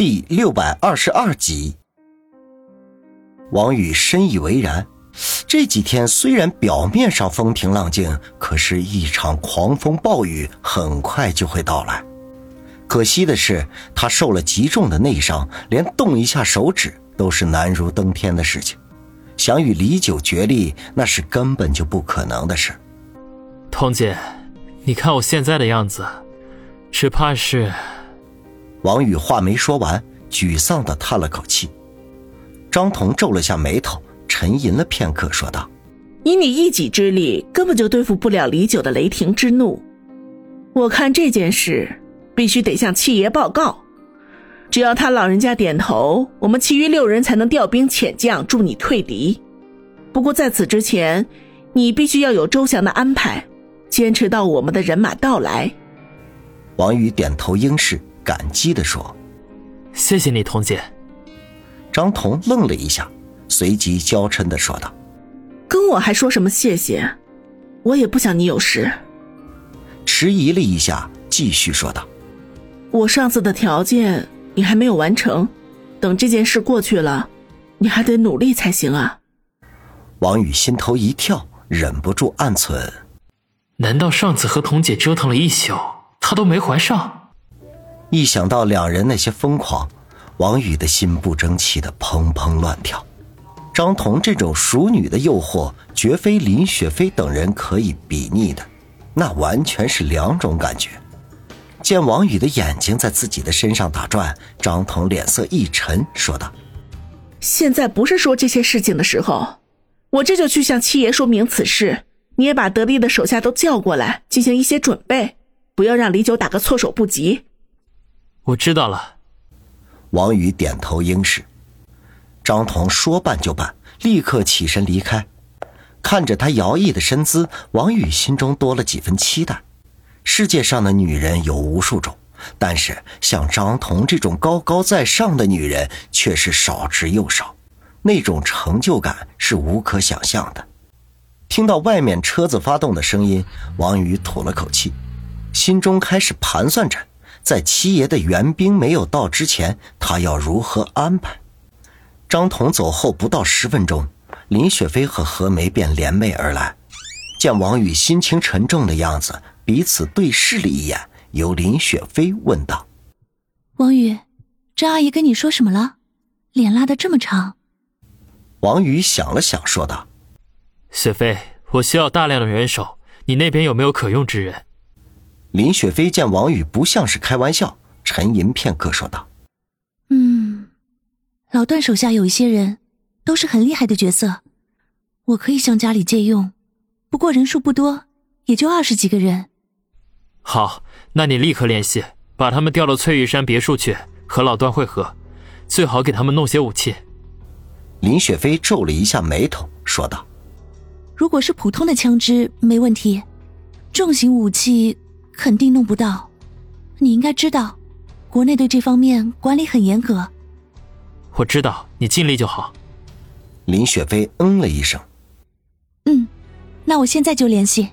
第六百二十二集。王宇深以为然。这几天虽然表面上风平浪静，可是，一场狂风暴雨很快就会到来。可惜的是，他受了极重的内伤，连动一下手指都是难如登天的事情。想与李九决力，那是根本就不可能的事。童姐，你看我现在的样子，只怕是……王宇话没说完，沮丧的叹了口气。张彤皱了下眉头。沉吟了片刻，说道：“以你一己之力，根本就对付不了李九的雷霆之怒。我看这件事必须得向七爷报告。只要他老人家点头，我们其余六人才能调兵遣将助你退敌。不过在此之前，你必须要有周详的安排，坚持到我们的人马到来。”王宇点头应是，感激地说：“谢谢你，童姐。”张彤愣了一下。随即娇嗔的说道：“跟我还说什么谢谢？我也不想你有事。”迟疑了一下，继续说道：“我上次的条件你还没有完成，等这件事过去了，你还得努力才行啊。”王宇心头一跳，忍不住暗忖：“难道上次和童姐折腾了一宿，她都没怀上？”一想到两人那些疯狂，王宇的心不争气的砰砰乱跳。张彤这种熟女的诱惑，绝非林雪飞等人可以比拟的，那完全是两种感觉。见王宇的眼睛在自己的身上打转，张彤脸色一沉，说道：“现在不是说这些事情的时候，我这就去向七爷说明此事。你也把得力的手下都叫过来，进行一些准备，不要让李九打个措手不及。”我知道了。王宇点头应是。张彤说办就办，立刻起身离开。看着他摇曳的身姿，王宇心中多了几分期待。世界上的女人有无数种，但是像张彤这种高高在上的女人却是少之又少，那种成就感是无可想象的。听到外面车子发动的声音，王宇吐了口气，心中开始盘算着，在七爷的援兵没有到之前，他要如何安排。张彤走后不到十分钟，林雪飞和何梅便联袂而来。见王宇心情沉重的样子，彼此对视了一眼，由林雪飞问道：“王宇，张阿姨跟你说什么了？脸拉得这么长。”王宇想了想，说道：“雪飞，我需要大量的人手，你那边有没有可用之人？”林雪飞见王宇不像是开玩笑，沉吟片刻，说道。嗯老段手下有一些人，都是很厉害的角色，我可以向家里借用，不过人数不多，也就二十几个人。好，那你立刻联系，把他们调到翠玉山别墅去和老段会合，最好给他们弄些武器。林雪飞皱了一下眉头，说道：“如果是普通的枪支，没问题，重型武器肯定弄不到。你应该知道，国内对这方面管理很严格。”我知道，你尽力就好。林雪飞嗯了一声，嗯，那我现在就联系。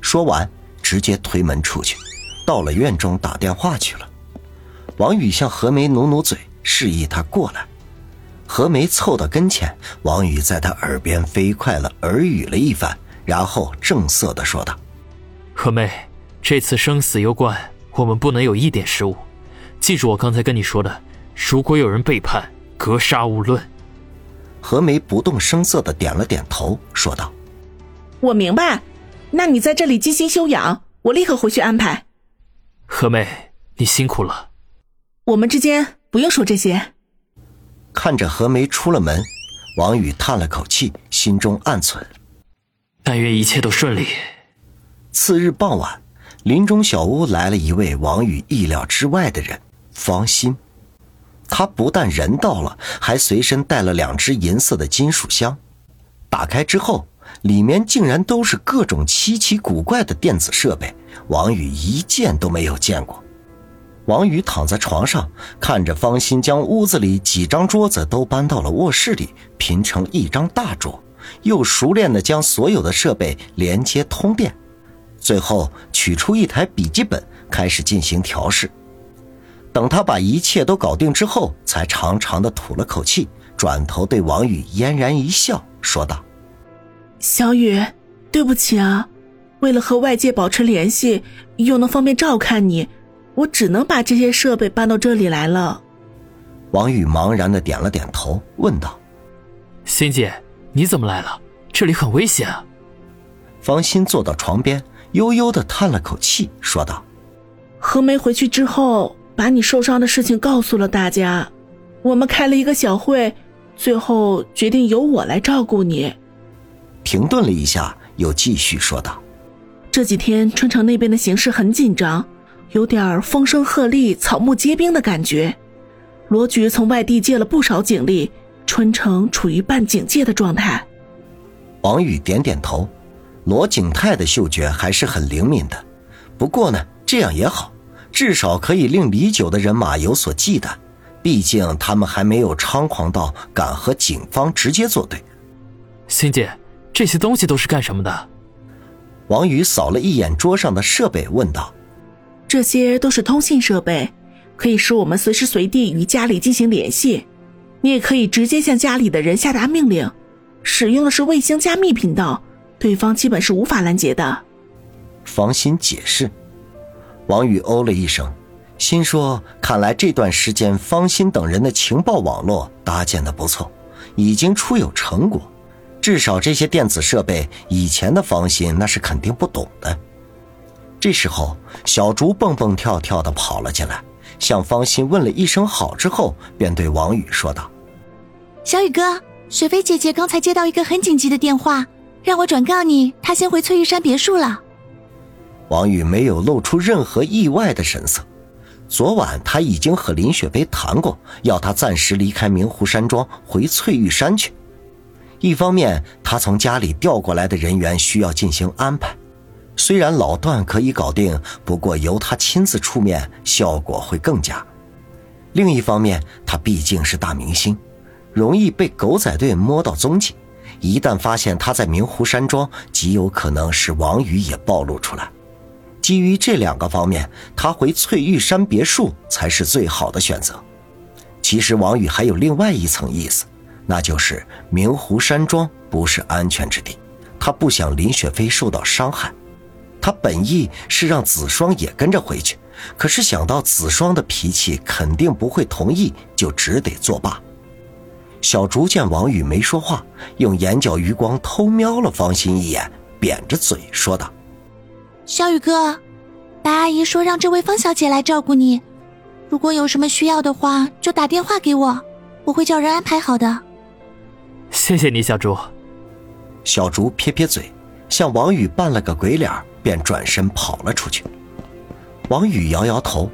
说完，直接推门出去，到了院中打电话去了。王宇向何梅努努嘴，示意她过来。何梅凑到跟前，王宇在她耳边飞快了耳语了一番，然后正色的说道：“何梅，这次生死攸关，我们不能有一点失误。记住我刚才跟你说的。”如果有人背叛，格杀勿论。何梅不动声色的点了点头，说道：“我明白，那你在这里静心休养，我立刻回去安排。”何梅，你辛苦了。我们之间不用说这些。看着何梅出了门，王宇叹了口气，心中暗忖：“但愿一切都顺利。”次日傍晚，林中小屋来了一位王宇意料之外的人——方心。他不但人到了，还随身带了两只银色的金属箱。打开之后，里面竟然都是各种稀奇古怪的电子设备，王宇一件都没有见过。王宇躺在床上，看着方心将屋子里几张桌子都搬到了卧室里，拼成一张大桌，又熟练地将所有的设备连接通电，最后取出一台笔记本，开始进行调试。等他把一切都搞定之后，才长长的吐了口气，转头对王宇嫣然一笑，说道：“小雨，对不起啊，为了和外界保持联系，又能方便照看你，我只能把这些设备搬到这里来了。”王宇茫然的点了点头，问道：“欣姐，你怎么来了？这里很危险啊！”方心坐到床边，悠悠的叹了口气，说道：“何梅回去之后，把你受伤的事情告诉了大家，我们开了一个小会，最后决定由我来照顾你。”停顿了一下，又继续说道：“这几天春城那边的形势很紧张，有点风声鹤唳、草木皆兵的感觉。罗局从外地借了不少警力，春城处于半警戒的状态。”王宇点点头。罗景泰的嗅觉还是很灵敏的，不过呢，这样也好，至少可以令李九的人马有所忌惮。毕竟他们还没有猖狂到敢和警方直接作对。欣姐，这些东西都是干什么的？王宇扫了一眼桌上的设备，问道：“这些都是通信设备，可以使我们随时随地与家里进行联系。你也可以直接向家里的人下达命令，使用的是卫星加密频道。”对方基本是无法拦截的，方心解释。王宇哦了一声，心说：“看来这段时间方心等人的情报网络搭建的不错，已经初有成果。至少这些电子设备，以前的方心那是肯定不懂的。”这时候，小竹蹦蹦跳跳的跑了进来，向方心问了一声好之后，便对王宇说道：“小宇哥，雪飞姐姐刚才接到一个很紧急的电话。”让我转告你，他先回翠玉山别墅了。王宇没有露出任何意外的神色。昨晚他已经和林雪薇谈过，要他暂时离开明湖山庄，回翠玉山去。一方面，他从家里调过来的人员需要进行安排，虽然老段可以搞定，不过由他亲自出面，效果会更佳。另一方面，他毕竟是大明星，容易被狗仔队摸到踪迹。一旦发现他在明湖山庄，极有可能使王宇也暴露出来。基于这两个方面，他回翠玉山别墅才是最好的选择。其实王宇还有另外一层意思，那就是明湖山庄不是安全之地，他不想林雪飞受到伤害。他本意是让子双也跟着回去，可是想到子双的脾气肯定不会同意，就只得作罢。小竹见王宇没说话，用眼角余光偷瞄了方心一眼，扁着嘴说道：“小宇哥，白阿姨说让这位方小姐来照顾你，如果有什么需要的话，就打电话给我，我会叫人安排好的。”谢谢你，小竹。小竹撇撇嘴，向王宇扮了个鬼脸，便转身跑了出去。王宇摇摇头，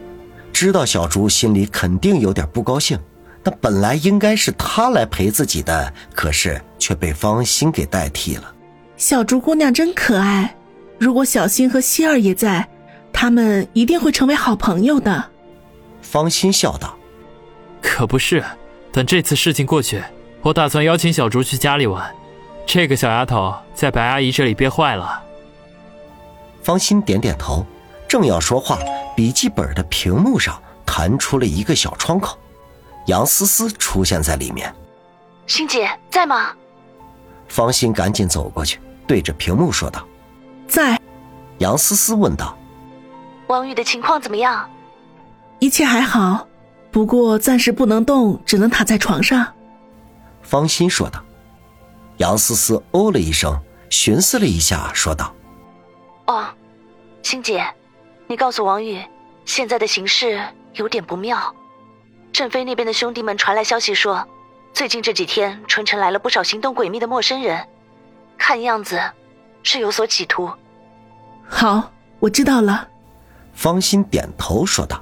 知道小竹心里肯定有点不高兴。那本来应该是他来陪自己的，可是却被方心给代替了。小竹姑娘真可爱，如果小新和希儿也在，他们一定会成为好朋友的。方心笑道：“可不是，等这次事情过去，我打算邀请小竹去家里玩。这个小丫头在白阿姨这里憋坏了。”方心点点头，正要说话，笔记本的屏幕上弹出了一个小窗口。杨思思出现在里面，欣姐在吗？方心赶紧走过去，对着屏幕说道：“在。”杨思思问道：“王宇的情况怎么样？”“一切还好，不过暂时不能动，只能躺在床上。”方心说道。杨思思哦了一声，寻思了一下，说道：“哦，欣姐，你告诉王宇，现在的形势有点不妙。”郑飞那边的兄弟们传来消息说，最近这几天春城来了不少行动诡秘的陌生人，看样子是有所企图。好，我知道了。方心点头说道。